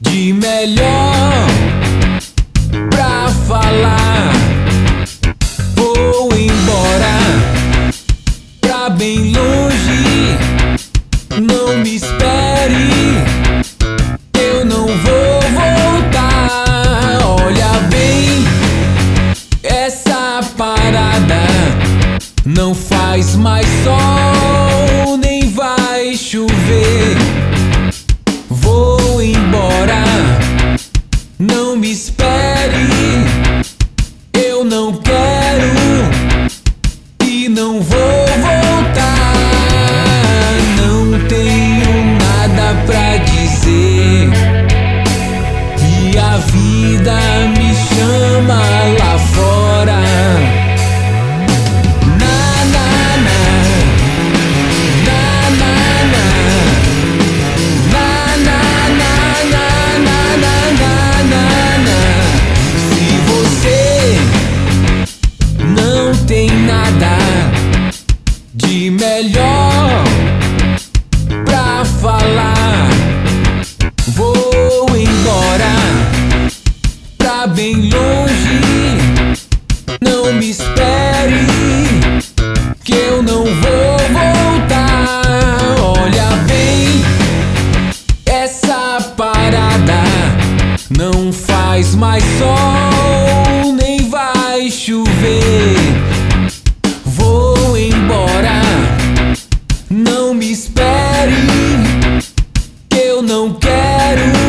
de melhor pra falar. Vou embora pra bem longe. Não me espere, eu não vou voltar. Olha bem, essa parada não faz mais sol, nem vai chover. Não vou voltar. Não tenho nada pra dizer. E a vida me pra falar, vou embora pra bem longe. Não me espere que eu não vou voltar. Olha bem, essa parada não faz mais sol, espere, que eu não quero